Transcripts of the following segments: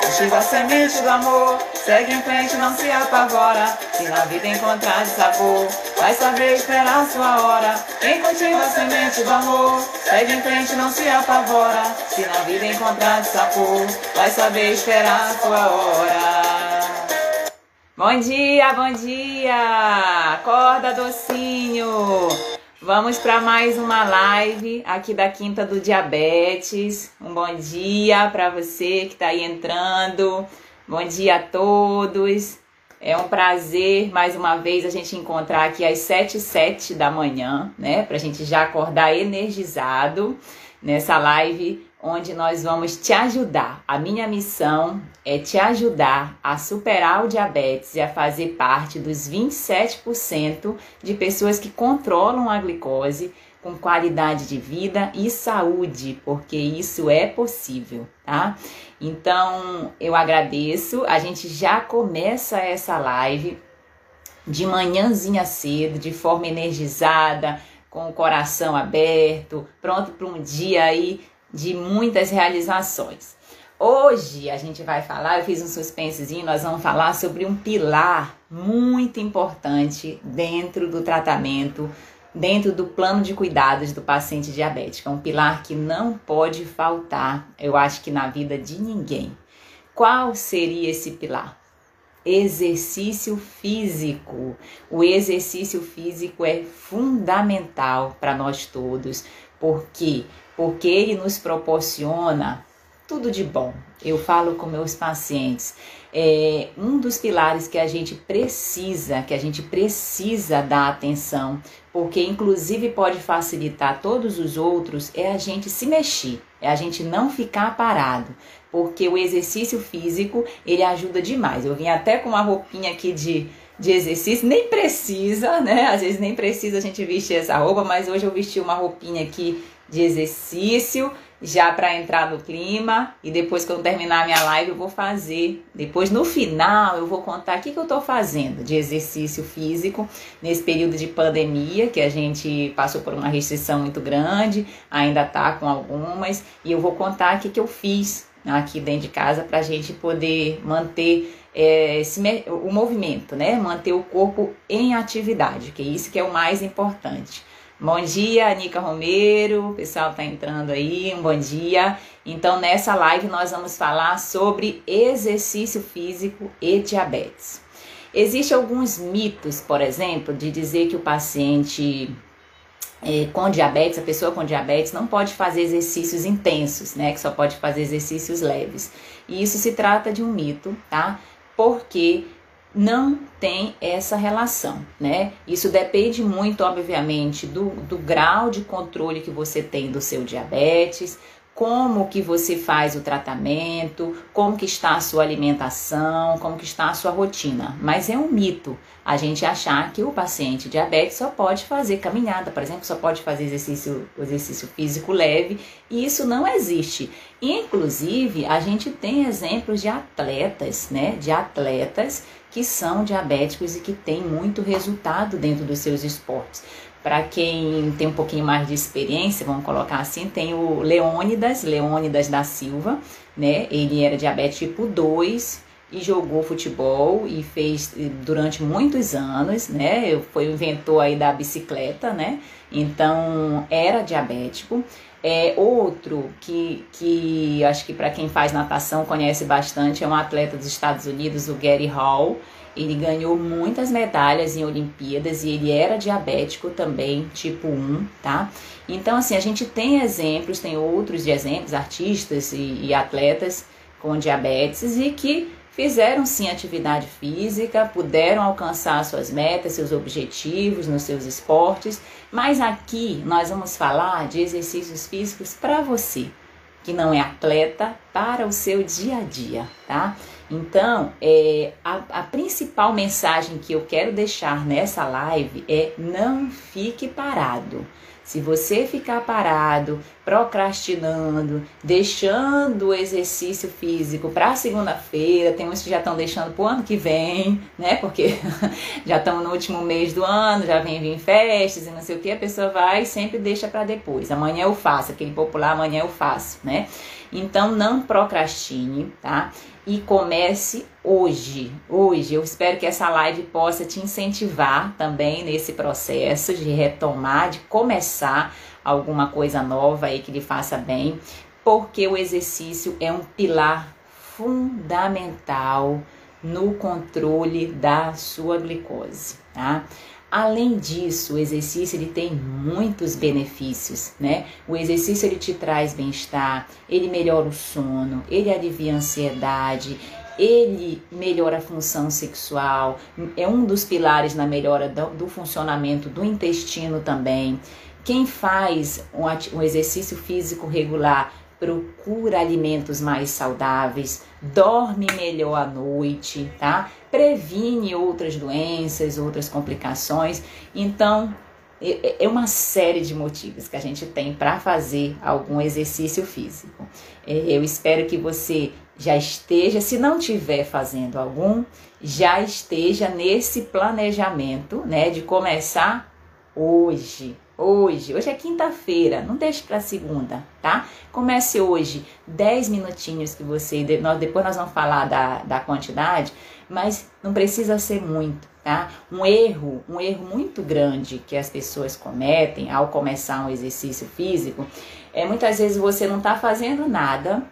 Cultiva a semente do amor, segue em frente, não se apavora. Se na vida encontrar sabor, vai saber esperar a sua hora. Quem cultiva a semente do amor, segue em frente, não se apavora. Se na vida encontrar sabor, vai saber esperar a sua hora. Bom dia, bom dia! Acorda, docinho! Vamos para mais uma live aqui da Quinta do Diabetes. Um bom dia para você que está aí entrando. Bom dia a todos. É um prazer mais uma vez a gente encontrar aqui às 7 e 7 da manhã, né? Para a gente já acordar energizado nessa live onde nós vamos te ajudar. A minha missão é te ajudar a superar o diabetes e a fazer parte dos 27% de pessoas que controlam a glicose com qualidade de vida e saúde, porque isso é possível, tá? Então, eu agradeço. A gente já começa essa live de manhãzinha cedo, de forma energizada, com o coração aberto, pronto para um dia aí de muitas realizações. Hoje a gente vai falar, eu fiz um suspensezinho, nós vamos falar sobre um pilar muito importante dentro do tratamento, dentro do plano de cuidados do paciente diabético. É um pilar que não pode faltar, eu acho que na vida de ninguém. Qual seria esse pilar? Exercício físico. O exercício físico é fundamental para nós todos, porque porque ele nos proporciona tudo de bom. Eu falo com meus pacientes, é um dos pilares que a gente precisa, que a gente precisa dar atenção, porque inclusive pode facilitar todos os outros, é a gente se mexer, é a gente não ficar parado, porque o exercício físico ele ajuda demais. Eu vim até com uma roupinha aqui de de exercício, nem precisa, né? Às vezes nem precisa a gente vestir essa roupa, mas hoje eu vesti uma roupinha aqui de exercício, já para entrar no clima. E depois que eu terminar minha live, eu vou fazer. Depois, no final, eu vou contar o que, que eu estou fazendo de exercício físico nesse período de pandemia, que a gente passou por uma restrição muito grande, ainda tá com algumas. E eu vou contar o que, que eu fiz aqui dentro de casa para a gente poder manter é, esse, o movimento, né? Manter o corpo em atividade, que é isso que é o mais importante. Bom dia, Anica Romero, o pessoal tá entrando aí, um bom dia. Então, nessa live nós vamos falar sobre exercício físico e diabetes. Existem alguns mitos, por exemplo, de dizer que o paciente é, com diabetes, a pessoa com diabetes não pode fazer exercícios intensos, né? Que só pode fazer exercícios leves. E isso se trata de um mito, tá? Porque não tem essa relação, né? Isso depende muito, obviamente, do, do grau de controle que você tem do seu diabetes, como que você faz o tratamento, como que está a sua alimentação, como que está a sua rotina. Mas é um mito a gente achar que o paciente diabético só pode fazer caminhada, por exemplo, só pode fazer exercício, exercício físico leve, e isso não existe. Inclusive, a gente tem exemplos de atletas, né, de atletas que são diabéticos e que têm muito resultado dentro dos seus esportes. Para quem tem um pouquinho mais de experiência, vamos colocar assim, tem o Leônidas, Leônidas da Silva, né? Ele era diabetes tipo 2 e jogou futebol e fez durante muitos anos, né? Foi o inventor aí da bicicleta, né? Então era diabético. É outro que, que acho que para quem faz natação conhece bastante é um atleta dos Estados Unidos, o Gary Hall. Ele ganhou muitas medalhas em Olimpíadas e ele era diabético também, tipo 1, tá? Então, assim, a gente tem exemplos, tem outros de exemplos, artistas e, e atletas com diabetes e que fizeram sim atividade física, puderam alcançar suas metas, seus objetivos nos seus esportes, mas aqui nós vamos falar de exercícios físicos para você que não é atleta, para o seu dia a dia, tá? Então, é, a, a principal mensagem que eu quero deixar nessa live é não fique parado. Se você ficar parado, procrastinando, deixando o exercício físico para segunda-feira, tem uns que já estão deixando para o ano que vem, né? Porque já estamos no último mês do ano, já vem vir festas e não sei o que, a pessoa vai e sempre deixa para depois. Amanhã eu faço, aquele popular amanhã eu faço, né? Então não procrastine, tá? E comece hoje. Hoje eu espero que essa live possa te incentivar também nesse processo de retomar, de começar alguma coisa nova aí que lhe faça bem, porque o exercício é um pilar fundamental no controle da sua glicose, tá? Além disso, o exercício ele tem muitos benefícios, né? O exercício ele te traz bem-estar, ele melhora o sono, ele alivia a ansiedade, ele melhora a função sexual, é um dos pilares na melhora do, do funcionamento do intestino também. Quem faz um, um exercício físico regular procura alimentos mais saudáveis, dorme melhor à noite, tá? Previne outras doenças, outras complicações. Então, é, é uma série de motivos que a gente tem para fazer algum exercício físico. É, eu espero que você já esteja, se não estiver fazendo algum, já esteja nesse planejamento, né, de começar hoje, hoje. Hoje é quinta-feira, não deixe para segunda, tá? Comece hoje, 10 minutinhos que você. Nós, depois nós vamos falar da, da quantidade, mas não precisa ser muito, tá? Um erro, um erro muito grande que as pessoas cometem ao começar um exercício físico é muitas vezes você não tá fazendo nada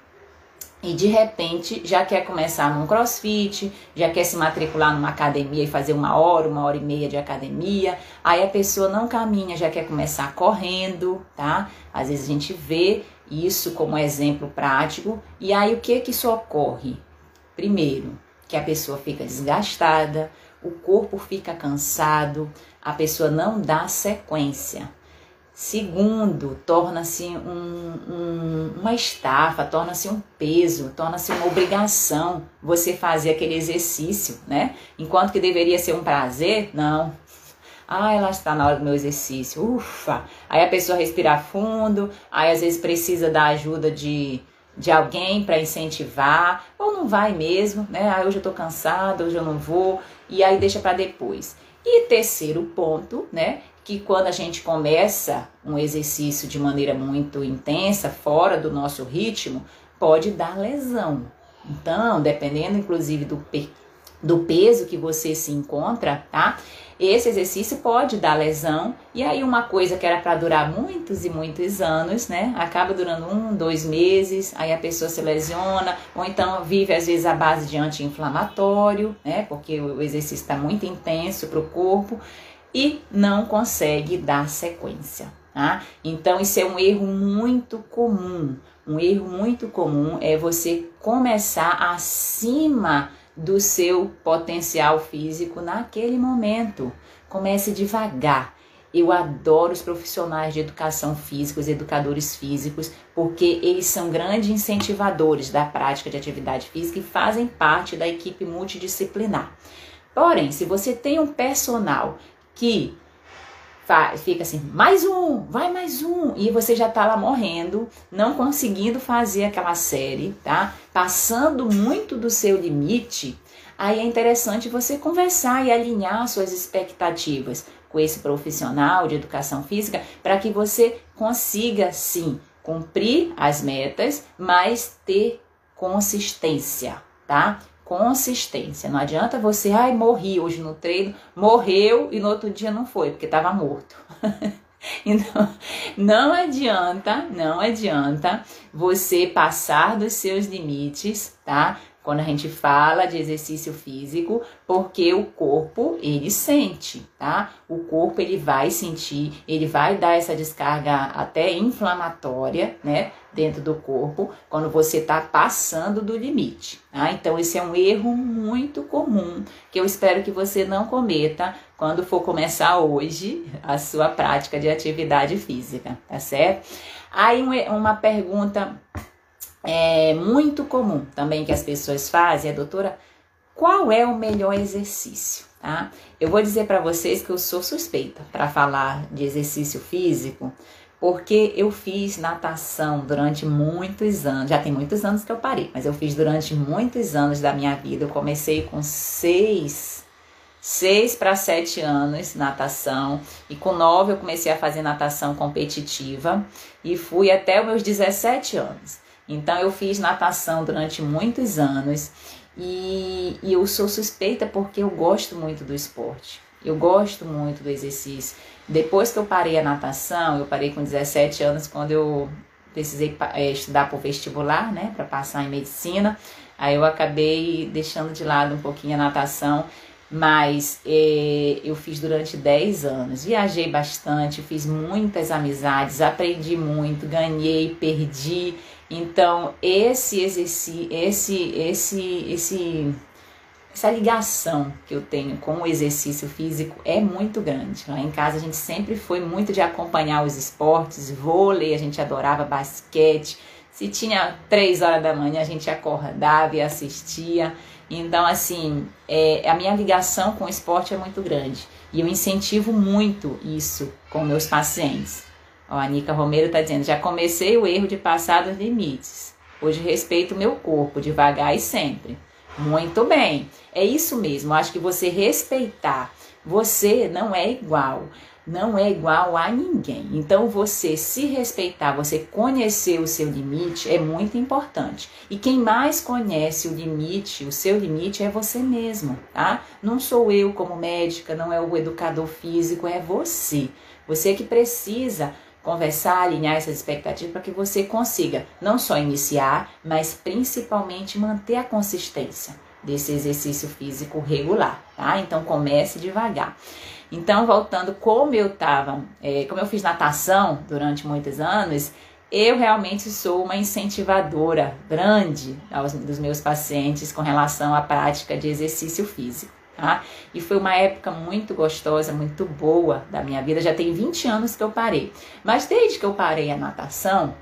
e de repente já quer começar num crossfit, já quer se matricular numa academia e fazer uma hora, uma hora e meia de academia, aí a pessoa não caminha, já quer começar correndo, tá? Às vezes a gente vê isso como exemplo prático, e aí o que que isso ocorre? Primeiro, que a pessoa fica desgastada, o corpo fica cansado, a pessoa não dá sequência. Segundo, torna-se um, um, uma estafa, torna-se um peso, torna-se uma obrigação você fazer aquele exercício, né? Enquanto que deveria ser um prazer, não. Ah, ela está na hora do meu exercício, ufa! Aí a pessoa respira fundo, aí às vezes precisa da ajuda de, de alguém para incentivar, ou não vai mesmo, né? Ah, hoje eu tô cansado, hoje eu não vou, e aí deixa para depois. E terceiro ponto, né, que quando a gente começa um exercício de maneira muito intensa, fora do nosso ritmo, pode dar lesão. Então, dependendo inclusive do, do peso que você se encontra, tá? Esse exercício pode dar lesão, e aí uma coisa que era para durar muitos e muitos anos, né? Acaba durando um, dois meses, aí a pessoa se lesiona, ou então vive às vezes a base de anti-inflamatório, né? Porque o exercício está muito intenso para o corpo, e não consegue dar sequência. Tá? Então, isso é um erro muito comum. Um erro muito comum é você começar acima do seu potencial físico naquele momento. Comece devagar. Eu adoro os profissionais de educação física, os educadores físicos, porque eles são grandes incentivadores da prática de atividade física e fazem parte da equipe multidisciplinar. Porém, se você tem um personal que fica assim, mais um, vai mais um, e você já tá lá morrendo, não conseguindo fazer aquela série, tá? Passando muito do seu limite, aí é interessante você conversar e alinhar suas expectativas com esse profissional de educação física para que você consiga sim cumprir as metas, mas ter consistência, tá? Consistência. Não adianta você, ai, morri hoje no treino, morreu e no outro dia não foi, porque estava morto. então, não adianta, não adianta você passar dos seus limites, tá? Quando a gente fala de exercício físico, porque o corpo ele sente, tá? O corpo ele vai sentir, ele vai dar essa descarga até inflamatória, né? Dentro do corpo, quando você está passando do limite. Tá? Então, esse é um erro muito comum que eu espero que você não cometa quando for começar hoje a sua prática de atividade física, tá certo? Aí, uma pergunta é muito comum também que as pessoas fazem é, doutora, qual é o melhor exercício? Tá? Eu vou dizer para vocês que eu sou suspeita para falar de exercício físico, porque eu fiz natação durante muitos anos. Já tem muitos anos que eu parei, mas eu fiz durante muitos anos da minha vida. Eu comecei com seis, seis para sete anos natação e com nove eu comecei a fazer natação competitiva e fui até os meus 17 anos. Então eu fiz natação durante muitos anos e, e eu sou suspeita porque eu gosto muito do esporte. Eu gosto muito do exercício. Depois que eu parei a natação, eu parei com 17 anos quando eu precisei é, estudar para o vestibular, né, para passar em medicina. Aí eu acabei deixando de lado um pouquinho a natação, mas é, eu fiz durante 10 anos. Viajei bastante, fiz muitas amizades, aprendi muito, ganhei, perdi. Então, esse exercício, esse, esse, esse, essa ligação que eu tenho com o exercício físico é muito grande. Lá em casa a gente sempre foi muito de acompanhar os esportes, vôlei, a gente adorava basquete. Se tinha três horas da manhã, a gente acordava e assistia. Então, assim, é, a minha ligação com o esporte é muito grande. E eu incentivo muito isso com meus pacientes. Ó, a Nica Romero está dizendo: já comecei o erro de passar dos limites. Hoje respeito o meu corpo, devagar e sempre. Muito bem, é isso mesmo. Acho que você respeitar, você não é igual, não é igual a ninguém. Então, você se respeitar, você conhecer o seu limite é muito importante. E quem mais conhece o limite, o seu limite, é você mesmo, tá? Não sou eu como médica, não é o educador físico, é você. Você que precisa conversar, alinhar essas expectativas para que você consiga não só iniciar, mas principalmente manter a consistência desse exercício físico regular, tá? Então comece devagar. Então, voltando como eu estava, é, como eu fiz natação durante muitos anos, eu realmente sou uma incentivadora grande aos, dos meus pacientes com relação à prática de exercício físico tá? E foi uma época muito gostosa, muito boa da minha vida. Já tem 20 anos que eu parei. Mas desde que eu parei a natação,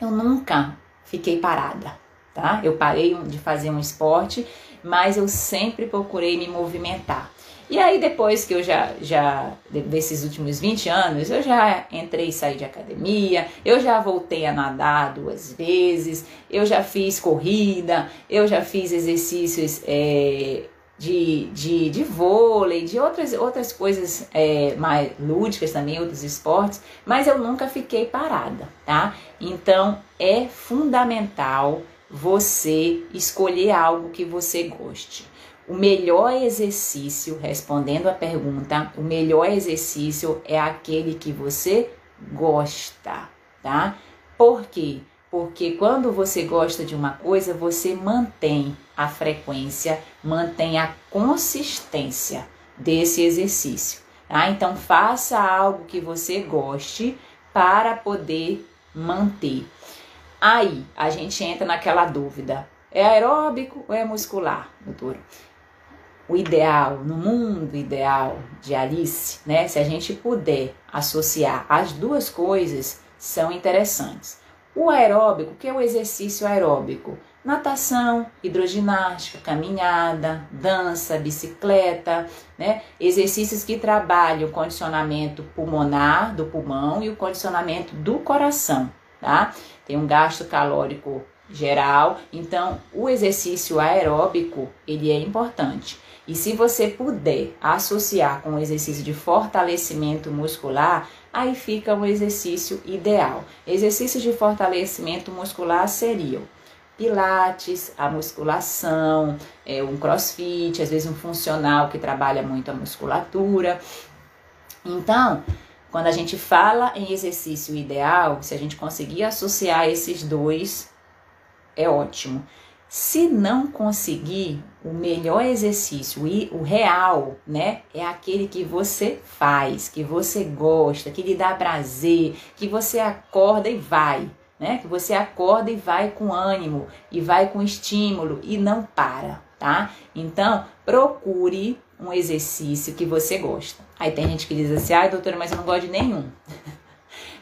eu nunca fiquei parada, tá? Eu parei de fazer um esporte, mas eu sempre procurei me movimentar. E aí, depois que eu já, já, desses últimos 20 anos, eu já entrei e saí de academia, eu já voltei a nadar duas vezes, eu já fiz corrida, eu já fiz exercícios é, de, de, de vôlei, de outras, outras coisas é, mais lúdicas também, outros esportes, mas eu nunca fiquei parada, tá? Então é fundamental você escolher algo que você goste. O melhor exercício, respondendo a pergunta, o melhor exercício é aquele que você gosta, tá? Por quê? Porque quando você gosta de uma coisa, você mantém a frequência, mantém a consistência desse exercício. Tá? Então, faça algo que você goste para poder manter. Aí a gente entra naquela dúvida: é aeróbico ou é muscular, doutor? O ideal, no mundo ideal de Alice, né? Se a gente puder associar as duas coisas, são interessantes. O aeróbico, o que é o exercício aeróbico? Natação, hidroginástica, caminhada, dança, bicicleta, né? Exercícios que trabalham o condicionamento pulmonar do pulmão e o condicionamento do coração, tá? Tem um gasto calórico geral, então o exercício aeróbico, ele é importante. E se você puder associar com o exercício de fortalecimento muscular, aí fica um exercício ideal. Exercícios de fortalecimento muscular seriam pilates, a musculação, é, um crossfit, às vezes um funcional que trabalha muito a musculatura. Então, quando a gente fala em exercício ideal, se a gente conseguir associar esses dois, é ótimo. Se não conseguir, o melhor exercício e o real, né, é aquele que você faz, que você gosta, que lhe dá prazer, que você acorda e vai, né? Que você acorda e vai com ânimo e vai com estímulo e não para, tá? Então, procure um exercício que você gosta. Aí tem gente que diz assim: "Ai, doutora, mas eu não gosto de nenhum".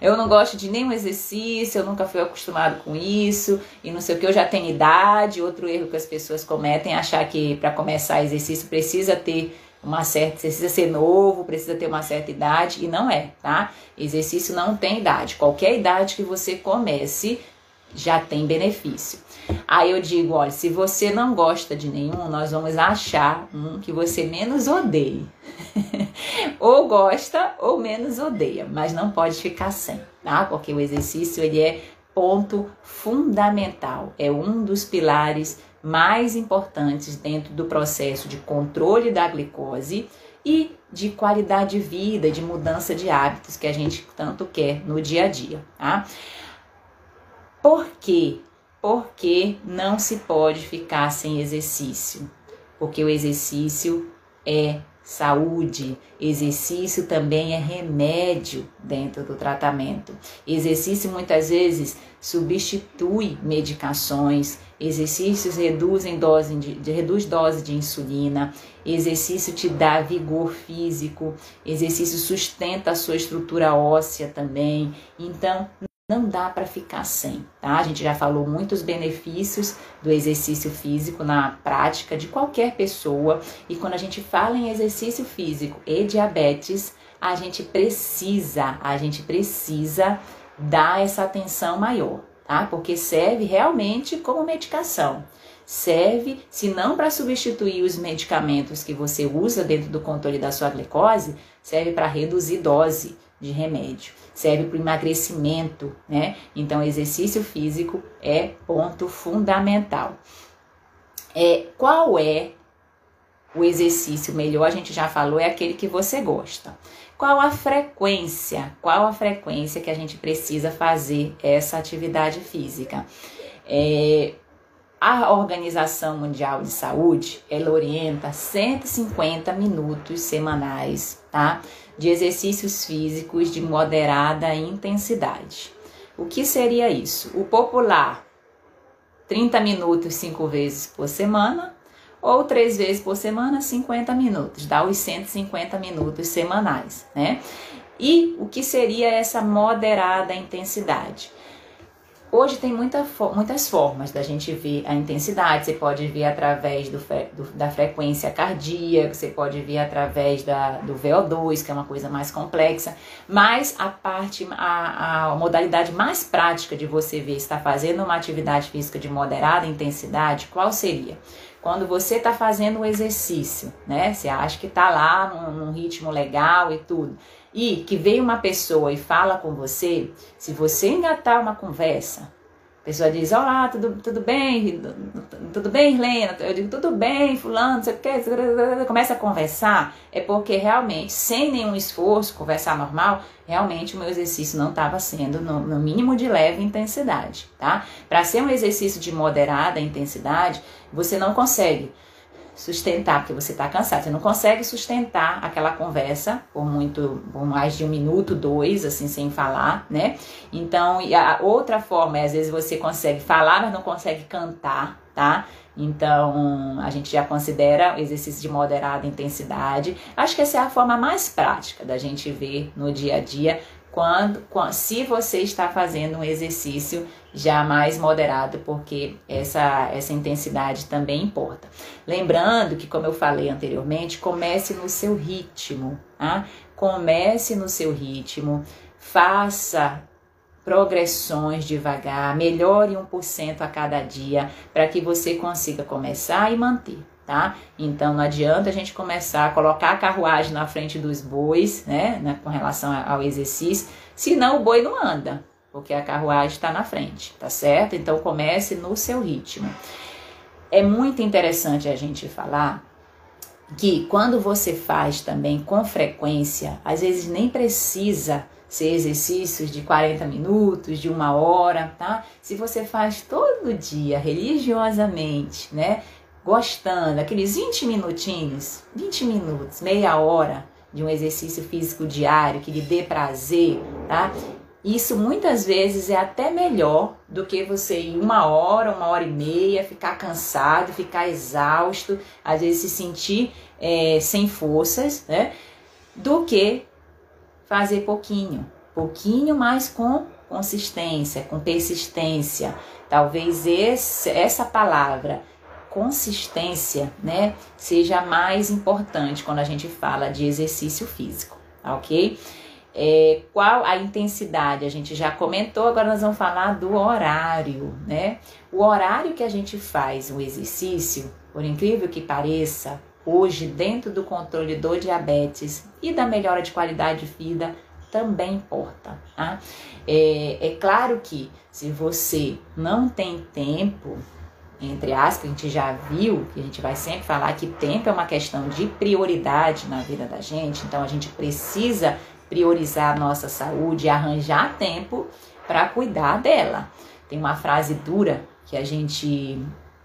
Eu não gosto de nenhum exercício, eu nunca fui acostumado com isso e não sei o que, eu já tenho idade. Outro erro que as pessoas cometem é achar que para começar exercício precisa ter uma certa, precisa ser novo, precisa ter uma certa idade e não é, tá? Exercício não tem idade. Qualquer idade que você comece já tem benefício. Aí eu digo, olha, se você não gosta de nenhum, nós vamos achar um que você menos odeie. ou gosta ou menos odeia, mas não pode ficar sem, tá? Porque o exercício ele é ponto fundamental, é um dos pilares mais importantes dentro do processo de controle da glicose e de qualidade de vida, de mudança de hábitos que a gente tanto quer no dia a dia, tá? Por quê? Porque não se pode ficar sem exercício. Porque o exercício é saúde. Exercício também é remédio dentro do tratamento. Exercício muitas vezes substitui medicações. Exercícios reduzem dose de, reduz dose de insulina. Exercício te dá vigor físico. Exercício sustenta a sua estrutura óssea também. Então, não dá para ficar sem, tá? A gente já falou muitos benefícios do exercício físico na prática de qualquer pessoa, e quando a gente fala em exercício físico e diabetes, a gente precisa, a gente precisa dar essa atenção maior, tá? Porque serve realmente como medicação. Serve, se não para substituir os medicamentos que você usa dentro do controle da sua glicose, serve para reduzir dose de remédio serve para o emagrecimento, né? Então, exercício físico é ponto fundamental. É, qual é o exercício melhor? A gente já falou, é aquele que você gosta. Qual a frequência? Qual a frequência que a gente precisa fazer essa atividade física? É, a Organização Mundial de Saúde, ela orienta 150 minutos semanais, tá? De exercícios físicos de moderada intensidade. O que seria isso? O popular 30 minutos cinco vezes por semana ou três vezes por semana 50 minutos, dá os 150 minutos semanais, né? E o que seria essa moderada intensidade? Hoje tem muita, muitas formas da gente ver a intensidade. Você pode ver através do, do, da frequência cardíaca, você pode ver através da, do VO2, que é uma coisa mais complexa. Mas a parte, a, a modalidade mais prática de você ver se está fazendo uma atividade física de moderada intensidade, qual seria? Quando você está fazendo o exercício, né? Você acha que está lá num, num ritmo legal e tudo e que veio uma pessoa e fala com você, se você engatar uma conversa, a pessoa diz, olá, tudo, tudo bem? Tudo bem, Helena? Eu digo, tudo bem, fulano, você quer? Começa a conversar, é porque realmente, sem nenhum esforço, conversar normal, realmente o meu exercício não estava sendo no, no, mínimo de leve intensidade, tá? Para ser um exercício de moderada intensidade, você não consegue sustentar, porque você está cansado. Você não consegue sustentar aquela conversa por muito, por mais de um minuto, dois, assim, sem falar, né? Então, e a outra forma é, às vezes, você consegue falar, mas não consegue cantar, tá? Então, a gente já considera exercício de moderada intensidade. Acho que essa é a forma mais prática da gente ver no dia a dia quando, quando, se você está fazendo um exercício já mais moderado, porque essa, essa intensidade também importa. Lembrando que, como eu falei anteriormente, comece no seu ritmo, tá? Comece no seu ritmo, faça progressões devagar, melhore 1% a cada dia para que você consiga começar e manter tá? Então não adianta a gente começar a colocar a carruagem na frente dos bois, né, né com relação ao exercício, senão o boi não anda, porque a carruagem está na frente, tá certo? Então comece no seu ritmo. É muito interessante a gente falar que quando você faz também com frequência, às vezes nem precisa ser exercícios de 40 minutos, de uma hora, tá? Se você faz todo dia, religiosamente, né? gostando, aqueles 20 minutinhos, 20 minutos, meia hora de um exercício físico diário que lhe dê prazer, tá? Isso muitas vezes é até melhor do que você ir uma hora, uma hora e meia, ficar cansado, ficar exausto, às vezes se sentir é, sem forças, né? Do que fazer pouquinho, pouquinho, mas com consistência, com persistência. Talvez esse, essa palavra consistência, né, seja mais importante quando a gente fala de exercício físico, tá ok? É, qual a intensidade? A gente já comentou, agora nós vamos falar do horário, né? O horário que a gente faz o exercício, por incrível que pareça, hoje, dentro do controle do diabetes e da melhora de qualidade de vida, também importa. Tá? É, é claro que se você não tem tempo, entre aspas, a gente já viu, que a gente vai sempre falar que tempo é uma questão de prioridade na vida da gente, então a gente precisa priorizar a nossa saúde e arranjar tempo para cuidar dela. Tem uma frase dura que a gente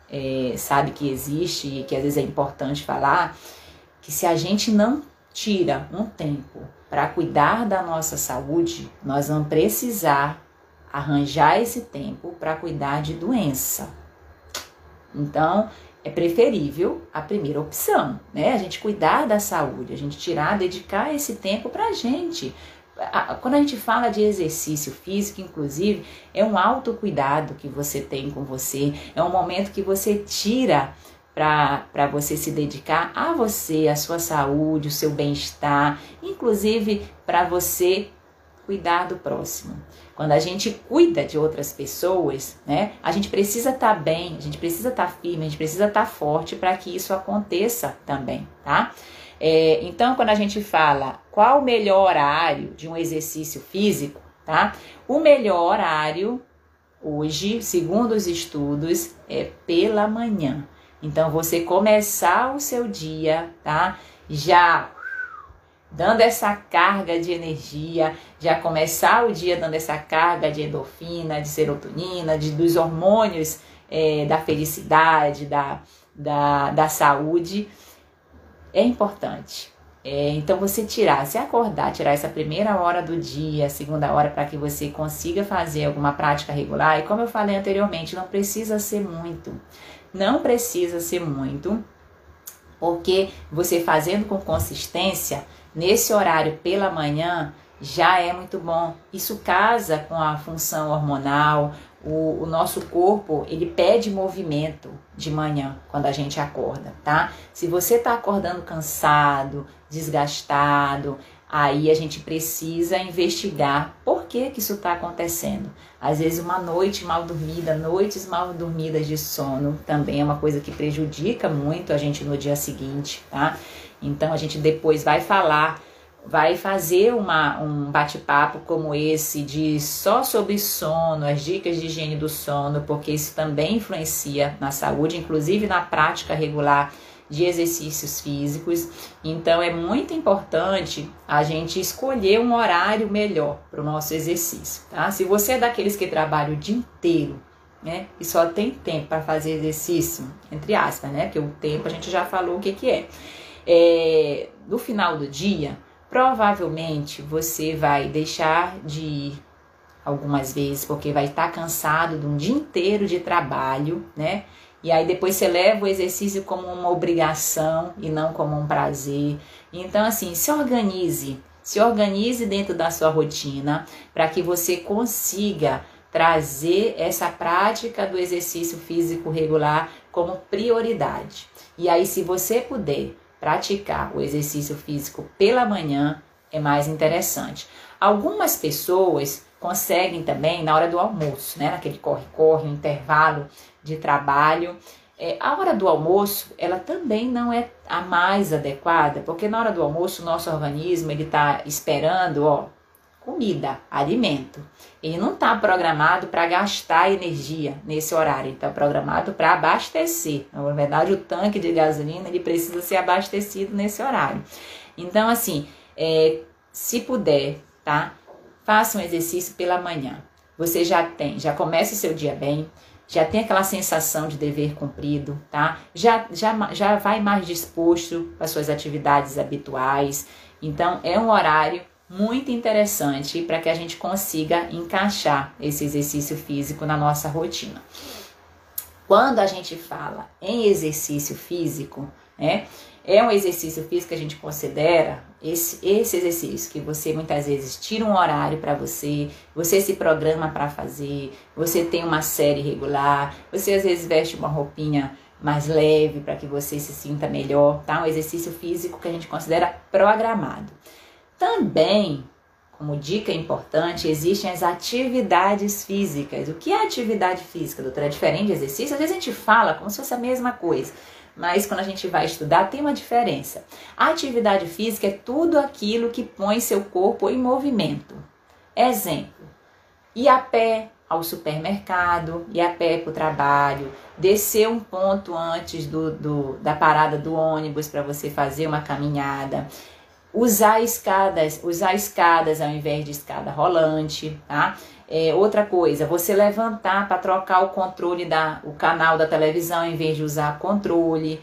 é, sabe que existe e que às vezes é importante falar, que se a gente não tira um tempo para cuidar da nossa saúde, nós vamos precisar arranjar esse tempo para cuidar de doença. Então, é preferível a primeira opção, né? A gente cuidar da saúde, a gente tirar, dedicar esse tempo para a gente. Quando a gente fala de exercício físico, inclusive, é um autocuidado que você tem com você, é um momento que você tira para você se dedicar a você, a sua saúde, o seu bem-estar, inclusive para você cuidar do próximo. Quando a gente cuida de outras pessoas, né, a gente precisa estar tá bem, a gente precisa estar tá firme, a gente precisa estar tá forte para que isso aconteça também, tá? É, então, quando a gente fala qual o melhor horário de um exercício físico, tá? O melhor horário hoje, segundo os estudos, é pela manhã. Então, você começar o seu dia, tá? Já dando essa carga de energia, já começar o dia dando essa carga de endorfina, de serotonina, de, dos hormônios é, da felicidade, da, da, da saúde, é importante. É, então você tirar, se acordar, tirar essa primeira hora do dia, segunda hora, para que você consiga fazer alguma prática regular. E como eu falei anteriormente, não precisa ser muito. Não precisa ser muito, porque você fazendo com consistência, nesse horário pela manhã, já é muito bom. Isso casa com a função hormonal. O, o, nosso corpo ele pede movimento de manhã quando a gente acorda, tá? Se você está acordando cansado, desgastado, aí a gente precisa investigar por que que isso está acontecendo. Às vezes uma noite mal dormida, noites mal dormidas de sono, também é uma coisa que prejudica muito a gente no dia seguinte, tá? Então a gente depois vai falar, vai fazer uma, um bate-papo como esse de só sobre sono, as dicas de higiene do sono, porque isso também influencia na saúde, inclusive na prática regular de exercícios físicos. Então é muito importante a gente escolher um horário melhor para o nosso exercício, tá? Se você é daqueles que trabalha o dia inteiro, né, e só tem tempo para fazer exercício, entre aspas, né? Porque o tempo a gente já falou o que que é. É no final do dia, provavelmente você vai deixar de ir algumas vezes porque vai estar cansado de um dia inteiro de trabalho, né? E aí depois você leva o exercício como uma obrigação e não como um prazer. Então, assim, se organize, se organize dentro da sua rotina para que você consiga trazer essa prática do exercício físico regular como prioridade. E aí, se você puder praticar o exercício físico pela manhã, é mais interessante. Algumas pessoas conseguem também na hora do almoço, né? Naquele corre-corre, intervalo de trabalho. É, a hora do almoço, ela também não é a mais adequada, porque na hora do almoço o nosso organismo ele está esperando, ó, comida, alimento. Ele não está programado para gastar energia nesse horário, ele está programado para abastecer. Na verdade, o tanque de gasolina ele precisa ser abastecido nesse horário. Então, assim, é, se puder, tá? Faça um exercício pela manhã. Você já tem, já começa o seu dia bem, já tem aquela sensação de dever cumprido, tá? Já, já, já vai mais disposto para suas atividades habituais. Então, é um horário muito interessante para que a gente consiga encaixar esse exercício físico na nossa rotina. Quando a gente fala em exercício físico, né? É um exercício físico que a gente considera esse, esse exercício que você muitas vezes tira um horário para você, você se programa para fazer, você tem uma série regular, você às vezes veste uma roupinha mais leve para que você se sinta melhor, tá? Um exercício físico que a gente considera programado. Também, como dica importante, existem as atividades físicas. O que é atividade física, doutora? É diferente de exercício? Às vezes a gente fala como se fosse a mesma coisa. mas quando a gente vai estudar tem uma diferença. A atividade física é tudo aquilo que põe seu corpo em movimento. Exemplo: ir a pé ao supermercado, ir a pé para o trabalho, descer um ponto antes do, do da parada do ônibus para você fazer uma caminhada, usar escadas, usar escadas ao invés de escada rolante, tá? É, outra coisa, você levantar para trocar o controle da o canal da televisão em vez de usar controle.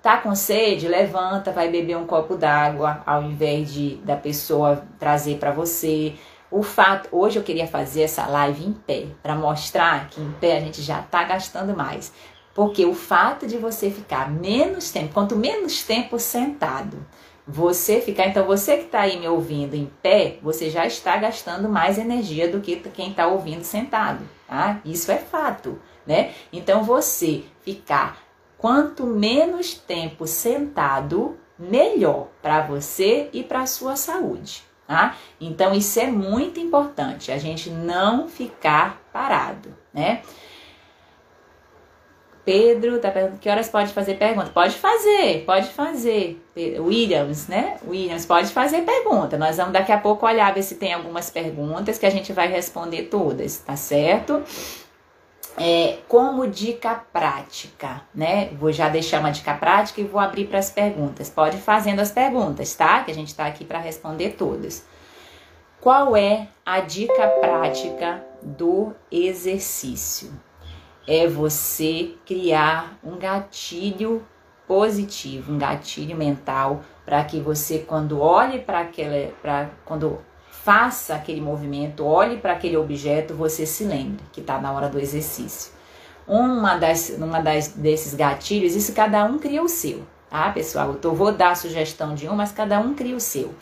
Tá com sede? Levanta, vai beber um copo d'água ao invés de da pessoa trazer para você. O fato, hoje eu queria fazer essa live em pé, para mostrar que em pé a gente já está gastando mais. Porque o fato de você ficar menos tempo, quanto menos tempo sentado, você ficar, então você que está aí me ouvindo em pé, você já está gastando mais energia do que quem está ouvindo sentado, tá? Isso é fato, né? Então você ficar quanto menos tempo sentado, melhor para você e para a sua saúde tá? Então isso é muito importante, a gente não ficar parado, né? Pedro tá perguntando que horas pode fazer pergunta? Pode fazer, pode fazer. Williams, né? Williams, pode fazer pergunta. Nós vamos daqui a pouco olhar ver se tem algumas perguntas que a gente vai responder todas, tá certo? É, como dica prática, né? Vou já deixar uma dica prática e vou abrir para as perguntas. Pode ir fazendo as perguntas, tá? Que a gente está aqui para responder todas. Qual é a dica prática do exercício? É você criar um gatilho positivo, um gatilho mental para que você quando olhe para aquela, para quando faça aquele movimento, olhe para aquele objeto, você se lembre que está na hora do exercício. Uma das, uma das desses gatilhos, isso cada um cria o seu, tá, pessoal? Eu tô, vou dar a sugestão de um, mas cada um cria o seu.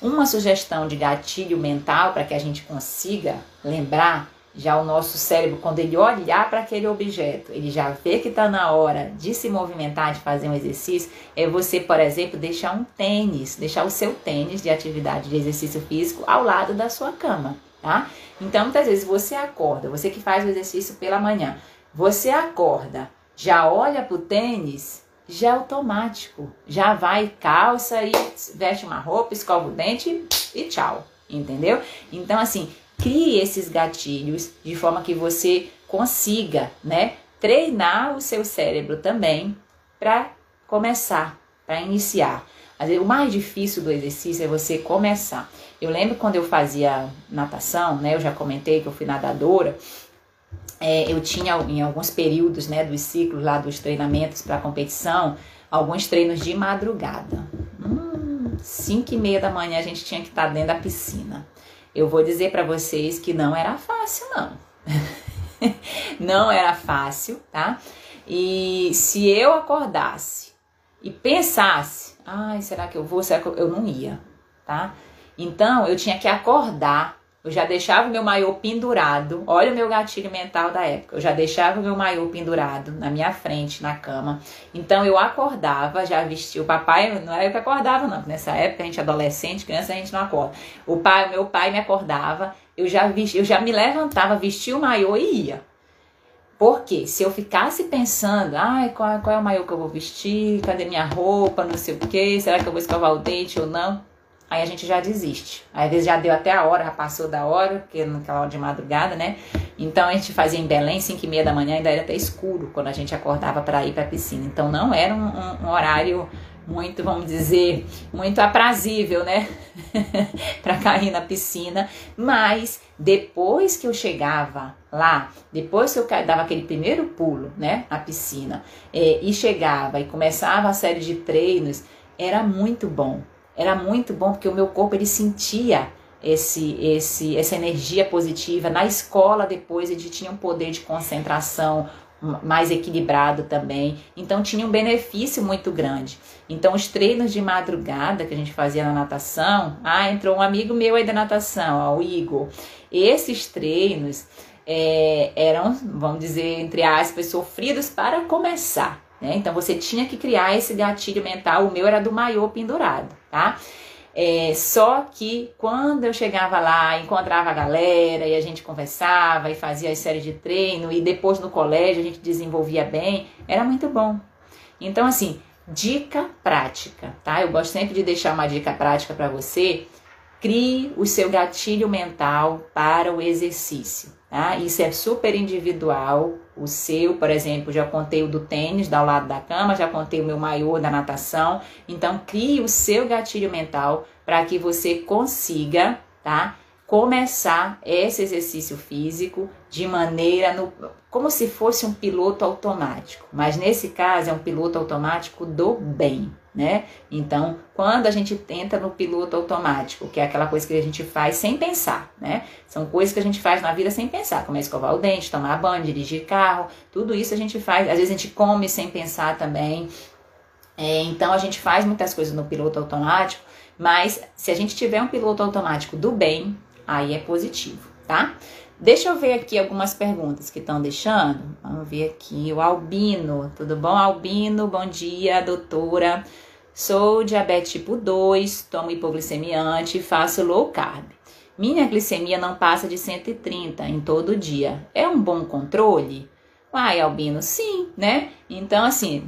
Uma sugestão de gatilho mental para que a gente consiga lembrar já o nosso cérebro, quando ele olhar para aquele objeto, ele já vê que está na hora de se movimentar, de fazer um exercício, é você, por exemplo, deixar um tênis, deixar o seu tênis de atividade de exercício físico ao lado da sua cama, tá? Então, muitas vezes você acorda, você que faz o exercício pela manhã, você acorda, já olha para o tênis, já é automático, já vai, calça e veste uma roupa, escova o dente e tchau, entendeu? Então, assim, Crie esses gatilhos de forma que você consiga, né, treinar o seu cérebro também para começar, para iniciar. O mais difícil do exercício é você começar. Eu lembro quando eu fazia natação, né? Eu já comentei que eu fui nadadora. É, eu tinha em alguns períodos, né, dos ciclos lá dos treinamentos para competição, alguns treinos de madrugada. Hum, cinco e meia da manhã a gente tinha que estar dentro da piscina. Eu vou dizer para vocês que não era fácil, não. não era fácil, tá? E se eu acordasse e pensasse, ai, será que eu vou? Será que eu, eu não ia, tá? Então eu tinha que acordar eu já deixava o meu maiô pendurado. Olha o meu gatilho mental da época. Eu já deixava o meu maiô pendurado na minha frente, na cama. Então eu acordava, já vestia. O papai, não era eu que acordava, não. Nessa época, a gente adolescente, criança, a gente não acorda. O pai, meu pai me acordava. Eu já, vestia, eu já me levantava, vestia o maiô e ia. Porque se eu ficasse pensando, ai, qual, qual é o maiô que eu vou vestir? Cadê minha roupa? Não sei o quê. Será que eu vou escovar o dente ou não? Aí a gente já desiste. Aí, às vezes já deu até a hora, já passou da hora, porque naquela hora de madrugada, né? Então a gente fazia em Belém, 5 e meia da manhã, ainda era até escuro quando a gente acordava para ir para a piscina. Então não era um, um, um horário muito, vamos dizer, muito aprazível, né? para cair na piscina. Mas depois que eu chegava lá, depois que eu dava aquele primeiro pulo, né, na piscina, é, e chegava e começava a série de treinos, era muito bom era muito bom porque o meu corpo ele sentia esse, esse, essa energia positiva. Na escola, depois, ele tinha um poder de concentração mais equilibrado também. Então, tinha um benefício muito grande. Então, os treinos de madrugada que a gente fazia na natação, ah, entrou um amigo meu aí da natação, ó, o Igor. Esses treinos é, eram, vamos dizer, entre aspas, sofridos para começar. Né? Então você tinha que criar esse gatilho mental. O meu era do maiô pendurado, tá? É, só que quando eu chegava lá, encontrava a galera e a gente conversava e fazia as séries de treino e depois no colégio a gente desenvolvia bem, era muito bom. Então, assim, dica prática, tá? Eu gosto sempre de deixar uma dica prática para você. Crie o seu gatilho mental para o exercício, tá? Isso é super individual. O seu, por exemplo, já contei o do tênis, ao lado da cama, já contei o meu maior da natação. Então, crie o seu gatilho mental para que você consiga, tá? começar esse exercício físico de maneira no, como se fosse um piloto automático, mas nesse caso é um piloto automático do bem, né? Então, quando a gente tenta no piloto automático, que é aquela coisa que a gente faz sem pensar, né? São coisas que a gente faz na vida sem pensar, como é escovar o dente, tomar banho, dirigir carro, tudo isso a gente faz. Às vezes a gente come sem pensar também. É, então a gente faz muitas coisas no piloto automático, mas se a gente tiver um piloto automático do bem, aí é positivo, tá? Deixa eu ver aqui algumas perguntas que estão deixando. Vamos ver aqui. O Albino, tudo bom, Albino? Bom dia, doutora. Sou diabetes tipo 2, tomo hipoglicemiante e faço low carb. Minha glicemia não passa de 130 em todo dia. É um bom controle? Ai, Albino, sim, né? Então, assim,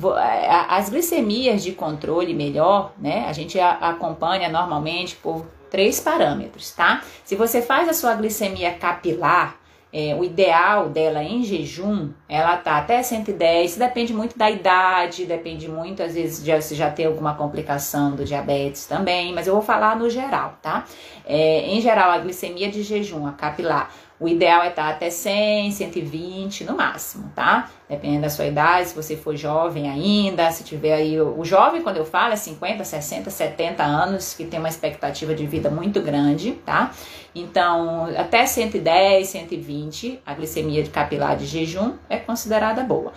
as glicemias de controle melhor, né? A gente acompanha normalmente por três parâmetros, tá? Se você faz a sua glicemia capilar, é, o ideal dela em jejum, ela tá até 110, depende muito da idade, depende muito, às vezes, de se já tem alguma complicação do diabetes também, mas eu vou falar no geral, tá? É, em geral, a glicemia de jejum, a capilar, o ideal é estar até 100, 120 no máximo, tá? Dependendo da sua idade, se você for jovem ainda, se tiver aí. O jovem, quando eu falo, é 50, 60, 70 anos, que tem uma expectativa de vida muito grande, tá? Então, até 110, 120, a glicemia de capilar de jejum é considerada boa.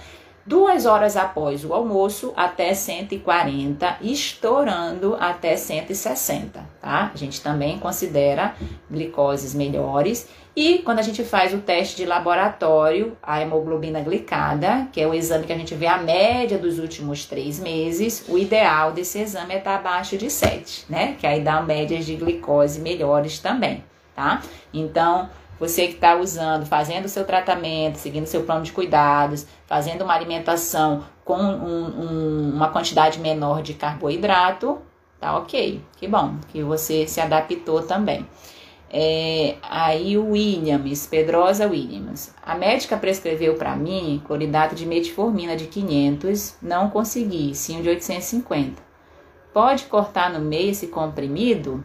Duas horas após o almoço, até 140, estourando até 160, tá? A gente também considera glicoses melhores. E quando a gente faz o teste de laboratório, a hemoglobina glicada, que é o exame que a gente vê a média dos últimos três meses, o ideal desse exame é estar abaixo de 7, né? Que aí dá médias de glicose melhores também, tá? Então, você que está usando, fazendo o seu tratamento, seguindo seu plano de cuidados, fazendo uma alimentação com um, um, uma quantidade menor de carboidrato, tá ok. Que bom que você se adaptou também. É, aí o Williams, Pedrosa Williams. A médica prescreveu para mim cloridato de metformina de 500, não consegui, sim de 850. Pode cortar no meio esse comprimido?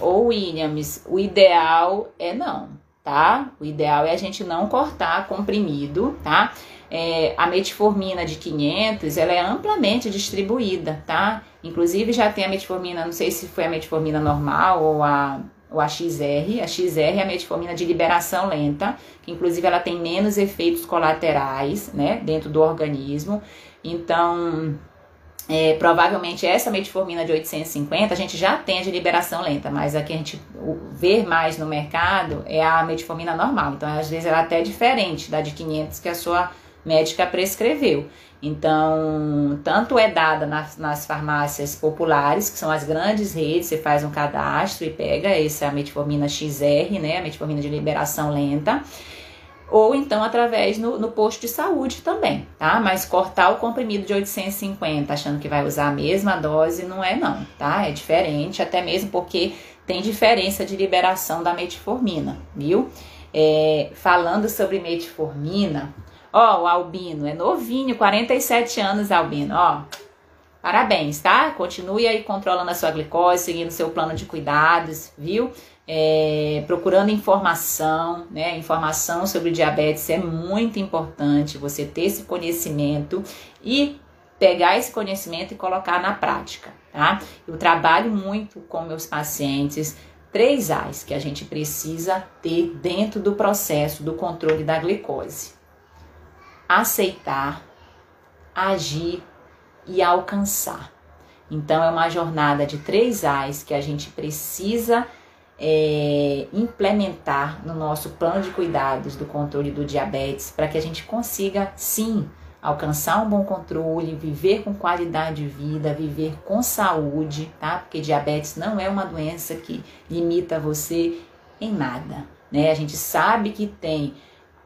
Ou Williams, o ideal é não tá? O ideal é a gente não cortar comprimido, tá? É, a metformina de 500, ela é amplamente distribuída, tá? Inclusive já tem a metformina, não sei se foi a metformina normal ou a, ou a XR. A XR é a metformina de liberação lenta, que inclusive ela tem menos efeitos colaterais, né, dentro do organismo. Então, é, provavelmente essa metformina de 850 a gente já tem de liberação lenta, mas a que a gente vê mais no mercado é a metformina normal. Então, às vezes, ela é até diferente da de 500 que a sua médica prescreveu. Então, tanto é dada nas, nas farmácias populares, que são as grandes redes, você faz um cadastro e pega essa metformina XR, né, a metformina de liberação lenta ou então através no, no, posto de saúde também, tá? Mas cortar o comprimido de 850 achando que vai usar a mesma dose não é não, tá? É diferente, até mesmo porque tem diferença de liberação da metformina, viu? É, falando sobre metformina, ó, o Albino é novinho, 47 anos, Albino, ó. Parabéns, tá? Continue aí controlando a sua glicose, seguindo seu plano de cuidados, viu? É, procurando informação, né? Informação sobre diabetes é muito importante você ter esse conhecimento e pegar esse conhecimento e colocar na prática, tá? Eu trabalho muito com meus pacientes três A's que a gente precisa ter dentro do processo do controle da glicose: aceitar, agir e alcançar. Então, é uma jornada de três A's que a gente precisa é, implementar no nosso plano de cuidados do controle do diabetes para que a gente consiga sim alcançar um bom controle, viver com qualidade de vida, viver com saúde, tá? Porque diabetes não é uma doença que limita você em nada, né? A gente sabe que tem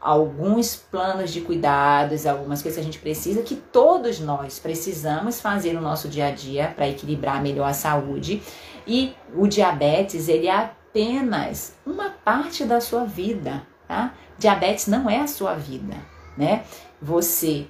alguns planos de cuidados, algumas coisas que a gente precisa, que todos nós precisamos fazer no nosso dia a dia para equilibrar melhor a saúde. E o diabetes, ele é apenas uma parte da sua vida, tá? Diabetes não é a sua vida, né? Você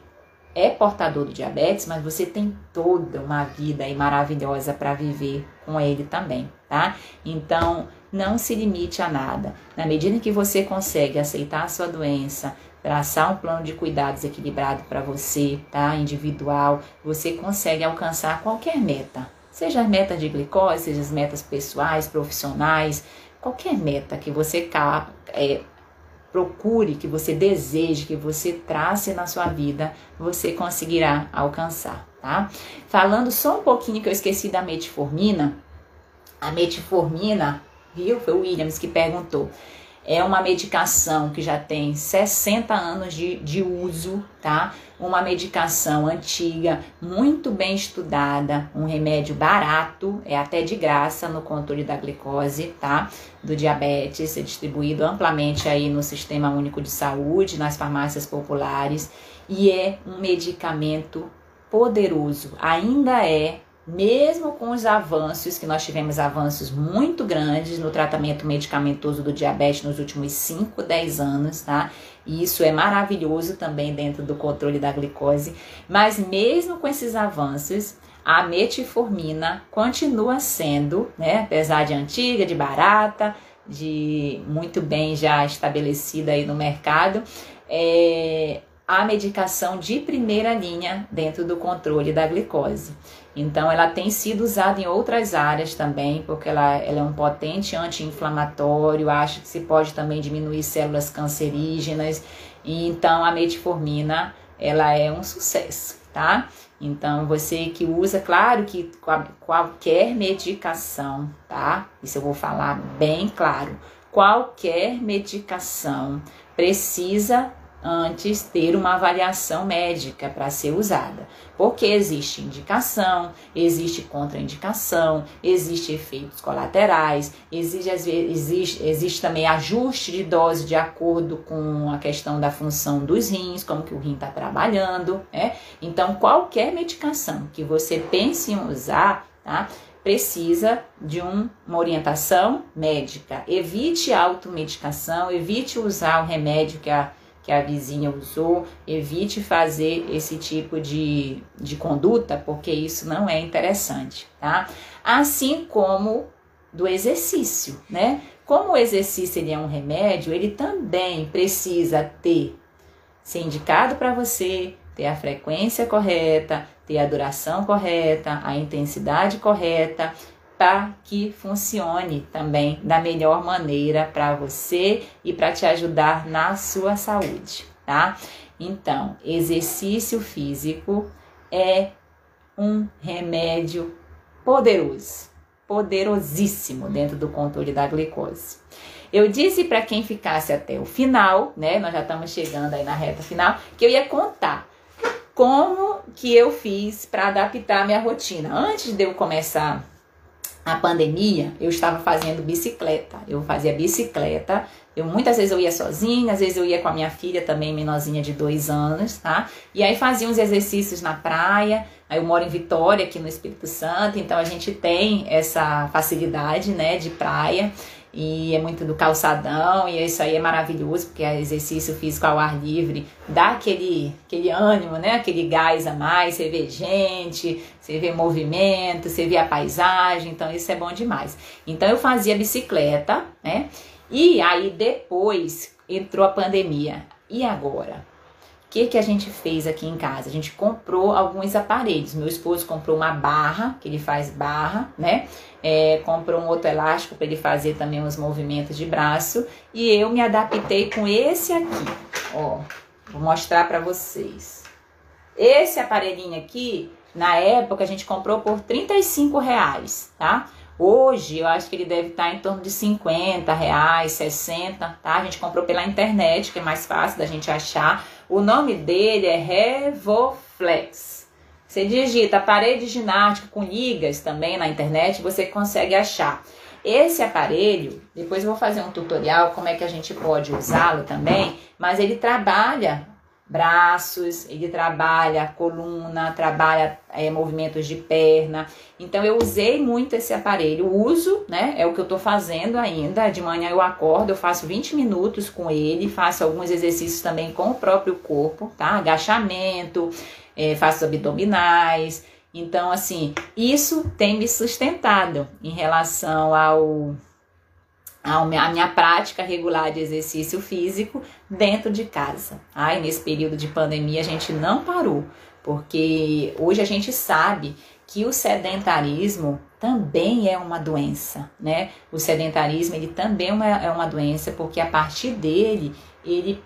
é portador do diabetes, mas você tem toda uma vida maravilhosa para viver com ele também, tá? Então, não se limite a nada. Na medida que você consegue aceitar a sua doença, traçar um plano de cuidados equilibrado para você, tá? Individual, você consegue alcançar qualquer meta. Seja as metas de glicose, seja as metas pessoais, profissionais, qualquer meta que você é, procure, que você deseje, que você trace na sua vida, você conseguirá alcançar, tá? Falando só um pouquinho que eu esqueci da metformina, a metformina, viu? Foi o Williams que perguntou. É uma medicação que já tem 60 anos de, de uso, tá? Uma medicação antiga, muito bem estudada, um remédio barato, é até de graça no controle da glicose, tá? Do diabetes, é distribuído amplamente aí no Sistema Único de Saúde, nas farmácias populares, e é um medicamento poderoso, ainda é mesmo com os avanços, que nós tivemos avanços muito grandes no tratamento medicamentoso do diabetes nos últimos 5, 10 anos, tá? E isso é maravilhoso também dentro do controle da glicose, mas mesmo com esses avanços, a metformina continua sendo, né, apesar de antiga, de barata, de muito bem já estabelecida aí no mercado, é a medicação de primeira linha dentro do controle da glicose. Então, ela tem sido usada em outras áreas também, porque ela, ela é um potente anti-inflamatório, acha que se pode também diminuir células cancerígenas. Então, a metformina, ela é um sucesso, tá? Então, você que usa, claro que qualquer medicação, tá? Isso eu vou falar bem claro. Qualquer medicação precisa antes ter uma avaliação médica para ser usada. Porque existe indicação, existe contraindicação, existe efeitos colaterais, existe, existe, também ajuste de dose de acordo com a questão da função dos rins, como que o rim está trabalhando, né? Então, qualquer medicação que você pense em usar, tá? precisa de um, uma orientação médica. Evite automedicação, evite usar o remédio que a que a vizinha usou, evite fazer esse tipo de, de conduta, porque isso não é interessante, tá? Assim como do exercício, né? Como o exercício ele é um remédio, ele também precisa ter ser indicado para você, ter a frequência correta, ter a duração correta, a intensidade correta, para que funcione também da melhor maneira para você e para te ajudar na sua saúde, tá? Então, exercício físico é um remédio poderoso, poderosíssimo dentro do controle da glicose. Eu disse para quem ficasse até o final, né? Nós já estamos chegando aí na reta final, que eu ia contar como que eu fiz para adaptar a minha rotina. Antes de eu começar a pandemia, eu estava fazendo bicicleta. Eu fazia bicicleta. Eu muitas vezes eu ia sozinha, às vezes eu ia com a minha filha também, menorzinha de dois anos, tá? E aí fazia uns exercícios na praia. Aí eu moro em Vitória, aqui no Espírito Santo, então a gente tem essa facilidade, né, de praia e é muito do calçadão, e isso aí é maravilhoso, porque é exercício físico ao ar livre dá aquele, aquele ânimo, né? Aquele gás a mais, você vê gente, você vê movimento, você vê a paisagem, então isso é bom demais. Então eu fazia bicicleta, né? E aí depois entrou a pandemia. E agora? que, que a gente fez aqui em casa? A gente comprou alguns aparelhos. Meu esposo comprou uma barra, que ele faz barra, né? É, comprou um outro elástico para ele fazer também uns movimentos de braço. E eu me adaptei com esse aqui, ó. Vou mostrar para vocês. Esse aparelhinho aqui, na época, a gente comprou por 35 reais, tá? Hoje eu acho que ele deve estar em torno de 50 reais, 60, tá? A gente comprou pela internet, que é mais fácil da gente achar. O nome dele é Revoflex. Você digita parede ginástica com ligas também na internet, você consegue achar. Esse aparelho, depois eu vou fazer um tutorial como é que a gente pode usá-lo também, mas ele trabalha braços, ele trabalha coluna, trabalha é, movimentos de perna. Então eu usei muito esse aparelho, uso, né? É o que eu tô fazendo ainda. De manhã eu acordo, eu faço 20 minutos com ele, faço alguns exercícios também com o próprio corpo, tá? Agachamento, é, faço abdominais. Então, assim, isso tem me sustentado em relação ao a minha prática regular de exercício físico dentro de casa. Ai, nesse período de pandemia a gente não parou, porque hoje a gente sabe que o sedentarismo também é uma doença, né? O sedentarismo ele também é uma doença porque a partir dele ele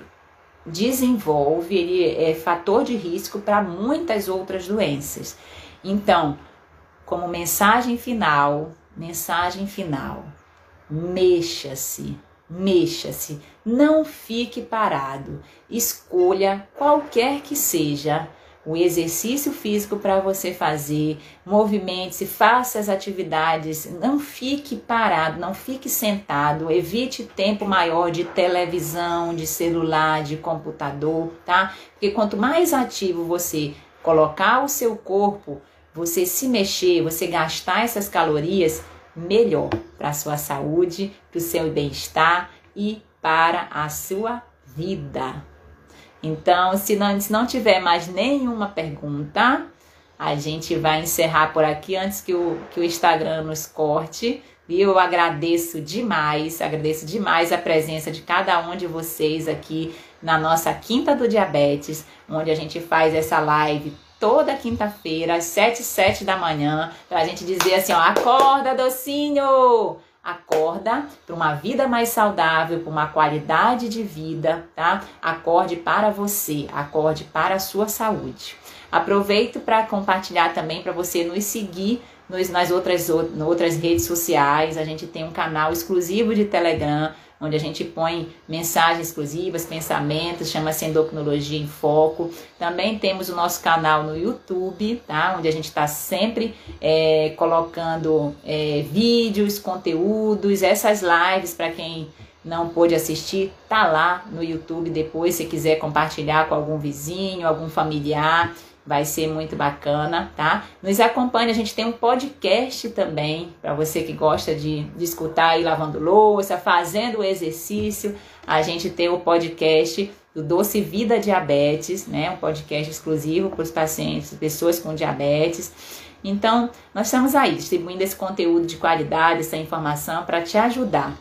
desenvolve, ele é fator de risco para muitas outras doenças. Então, como mensagem final, mensagem final, mexa-se, mexa-se, não fique parado. Escolha qualquer que seja o exercício físico para você fazer, movimente-se, faça as atividades, não fique parado, não fique sentado, evite tempo maior de televisão, de celular, de computador, tá? Porque quanto mais ativo você colocar o seu corpo, você se mexer, você gastar essas calorias, melhor para a sua saúde, para o seu bem-estar e para a sua vida. Então, se não, se não tiver mais nenhuma pergunta, a gente vai encerrar por aqui antes que o, que o Instagram nos corte. E eu agradeço demais, agradeço demais a presença de cada um de vocês aqui na nossa Quinta do Diabetes, onde a gente faz essa live toda quinta-feira, às 7 7 da manhã, para a gente dizer assim, ó, acorda, docinho! Acorda para uma vida mais saudável, para uma qualidade de vida, tá? Acorde para você, acorde para a sua saúde. Aproveito para compartilhar também para você nos seguir nos, nas outras, outras redes sociais. A gente tem um canal exclusivo de Telegram onde a gente põe mensagens exclusivas, pensamentos, chama-se Endocrinologia em Foco. Também temos o nosso canal no YouTube, tá? Onde a gente está sempre é, colocando é, vídeos, conteúdos, essas lives para quem não pôde assistir, tá lá no YouTube depois, se quiser compartilhar com algum vizinho, algum familiar. Vai ser muito bacana, tá? Nos acompanhe, a gente tem um podcast também, para você que gosta de, de escutar aí lavando louça, fazendo exercício. A gente tem o podcast do Doce Vida Diabetes, né? Um podcast exclusivo para os pacientes, pessoas com diabetes. Então, nós estamos aí distribuindo esse conteúdo de qualidade, essa informação para te ajudar.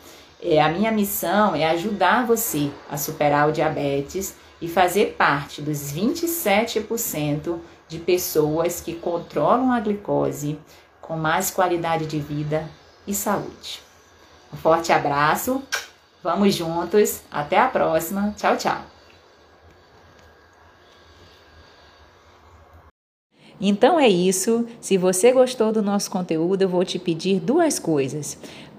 É, a minha missão é ajudar você a superar o diabetes e fazer parte dos 27% de pessoas que controlam a glicose com mais qualidade de vida e saúde. Um forte abraço, vamos juntos, até a próxima, tchau, tchau. Então é isso. Se você gostou do nosso conteúdo, eu vou te pedir duas coisas.